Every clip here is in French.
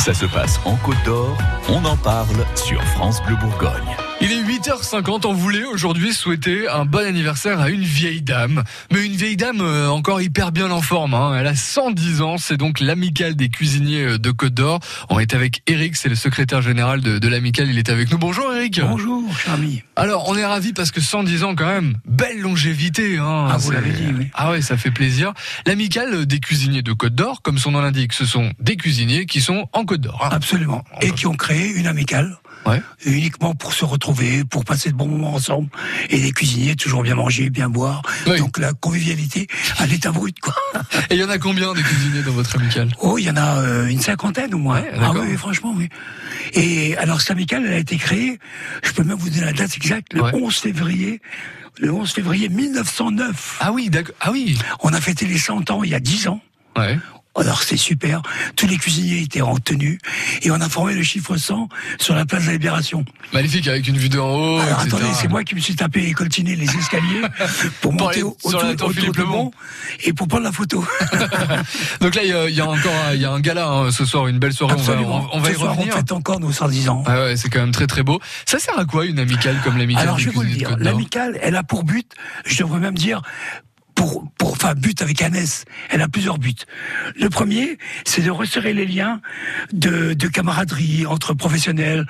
Ça se passe en Côte d'Or, on en parle sur France Bleu Bourgogne. Il est 8h50, on voulait aujourd'hui souhaiter un bon anniversaire à une vieille dame. Mais une vieille dame euh, encore hyper bien en forme, hein. elle a 110 ans, c'est donc l'amicale des cuisiniers euh, de Côte d'Or. On est avec Eric, c'est le secrétaire général de, de l'amicale, il est avec nous. Bonjour Eric Bonjour, cher ami. Alors on est ravis parce que 110 ans quand même, belle longévité. Hein. Ah, vous l'avez dit, oui. Ah ouais, ça fait plaisir. L'amicale des cuisiniers de Côte d'Or, comme son nom l'indique, ce sont des cuisiniers qui sont en Côte d'Or. hein. Absolument. Et qui ont créé une amicale. Ouais. Uniquement pour se retrouver, pour passer de bons moments ensemble. Et des cuisiniers, toujours bien manger, bien boire. Oui. Donc la convivialité à l'état brut, quoi. Et il y en a combien des cuisiniers dans votre amicale? Oh, il y en a euh, une cinquantaine au moins. Ouais, ah oui, franchement, oui. Et alors, cette amicale, elle a été créée, je peux même vous donner la date exacte, le Ouais. 11 février, le 11 février 1909. Ah oui, d'accord. Ah oui. On a fêté les 100 ans il y a 10 ans. Ouais. Alors c'est super, tous les cuisiniers étaient en tenue et on a formé le chiffre 100 sur la place de la Libération. Magnifique avec une vue d'en haut. Alors etc. attendez, c'est moi qui me suis tapé et coltiné les escaliers pour monter au, sur la autour, tour autour Philippe de. Mont et pour prendre la photo. Donc là, il y a, il y a encore un- il y a un gala hein, ce soir, une belle soirée. On va, Absolument. on, on va Ce y soir, revenir. on fête encore nos 110 ans. Ah ouais, c'est quand même très très beau. Ça sert à quoi une amicale comme l'amicale Alors je vais vous le dire, l'amicale, elle a pour but, je devrais même dire, pour, pour, enfin, but avec un S, elle a plusieurs buts. Le premier, c'est de resserrer les liens de, de camaraderie entre professionnels,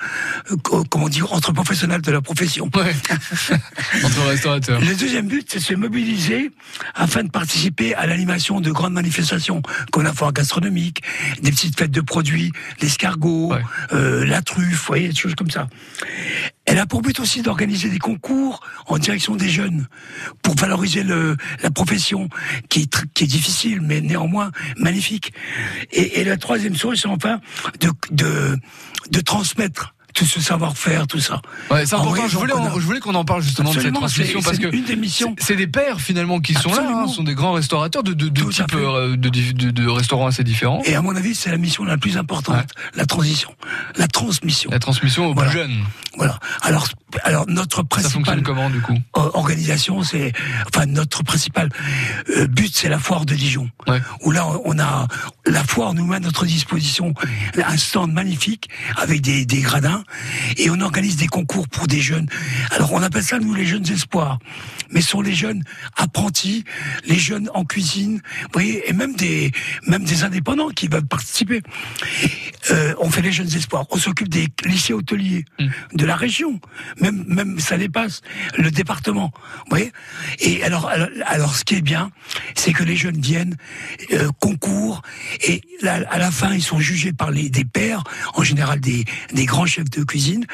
euh, co- comment dire, entre professionnels de la profession. Ouais. Entre restaurateurs. Le deuxième but, c'est de se mobiliser afin de participer à l'animation de grandes manifestations, comme la foire gastronomique, des petites fêtes de produits, l'escargot, Ouais. euh, la truffe, vous voyez, des choses comme ça. Elle a pour but aussi d'organiser des concours en direction des jeunes pour valoriser la profession qui est, difficile mais néanmoins magnifique. Et, la troisième chose, c'est enfin de transmettre tout ce savoir-faire, tout ça. Ouais, c'est En important. Je voulais, on je qu'on en parle justement Absolument, de cette transmission c'est- parce que une des missions. c'est- des pères finalement qui sont là. Hein, sont des grands restaurateurs de, types euh, de, de, restaurants assez différents. Et à mon avis, c'est la mission la plus importante, la transition, la transmission. La transmission aux Voilà. plus jeunes. Voilà. Alors, alors notre Ça principal fonctionne comment du coup? euh, organisation, c'est enfin notre principal euh, but, c'est la foire de Dijon. Ouais. Où là, on a la foire nous met à notre disposition un stand magnifique avec des, des gradins et on organise des concours pour des jeunes. Alors on appelle ça nous les jeunes espoirs, mais ce sont les jeunes apprentis, les jeunes en cuisine, vous voyez, et même des même des indépendants qui veulent participer. Euh, on fait les jeunes espoirs. On s'occupe des lycées hôteliers Mm. de la région. Même, même ça dépasse le département. Vous voyez Et alors, alors, alors, ce qui est bien, c'est que les jeunes viennent, euh, concourent, et là, à la fin, ils sont jugés par les des pairs, en général des, des grands chefs de cuisine,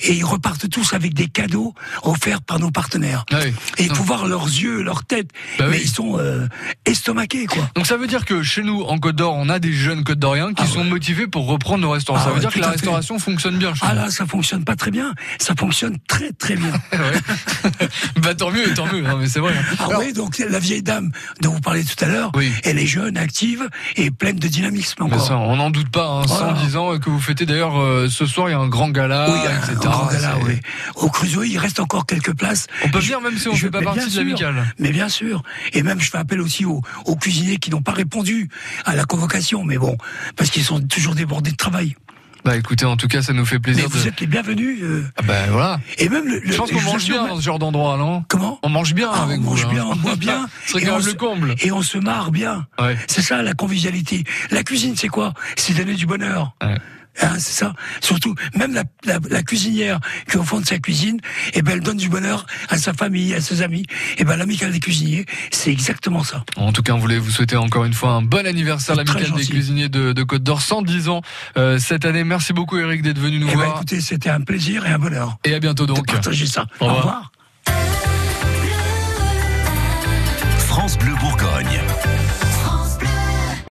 et ils repartent tous avec des cadeaux offerts par nos partenaires. Ah oui. Et Donc- faut voir leurs yeux, leur tête, Bah mais oui. ils sont euh, estomaqués, quoi. Donc ça veut dire que chez nous, en Côte d'Or, on a des jeunes Côte d'Oriens qui Ah sont ouais. motivés pour reprendre nos restaurants. Ah ça veut ouais, dire que la fait. restauration fonctionne bien Ah là, ça fonctionne pas très bien. Ça fonctionne très très bien. Bah tant mieux, tant mieux. Non, mais c'est vrai. hein. Ah Alors, oui, donc la vieille dame dont vous parlez tout à l'heure, Oui. elle est jeune, active et pleine de dynamisme mais ça, on n'en doute pas. Hein, Voilà. 110 ans et que vous fêtez d'ailleurs euh, ce soir, il y a un grand gala, oui, un, etc. un grand gala, C'est- oui. Au Crusoe, il reste encore quelques places. On peut venir même si on je- fait pas mais partie de l'amicale. Mais bien sûr. Et même, je fais appel aussi aux, aux cuisiniers qui n'ont pas répondu à la convocation. Mais bon, parce qu'ils sont toujours débordés de travail. Bah écoutez, en tout cas, ça nous fait Mais plaisir vous de. êtes les bienvenus. euh, Ah bah voilà. et même le. le- Je pense qu'on vous mange bien dans ce genre d'endroit, non? Comment? On mange bien Ah, avec on vous. mange hein. bien, on boit bien. Ce serait et quand on même se- le comble. Et on se marre bien. Ouais. C'est ça la convivialité. La cuisine, c'est quoi? C'est donner du bonheur. Ouais. Hein, c'est ça. Surtout, même la, la, la cuisinière qui est au fond de sa cuisine, eh ben, elle donne du bonheur à sa famille, à ses amis. Et ben, l'amicale des cuisiniers, c'est exactement ça. En tout cas, on voulait vous souhaiter encore une fois un bon anniversaire, C'est l'amicale des cuisiniers de, de Côte d'Or, 110 ans euh, cette année. Merci beaucoup, Eric, d'être venu nous Eh ben, voir. écoutez, c'était un plaisir et un bonheur Et à bientôt de donc. partager ça. Au Au revoir. revoir. Le Bourgogne.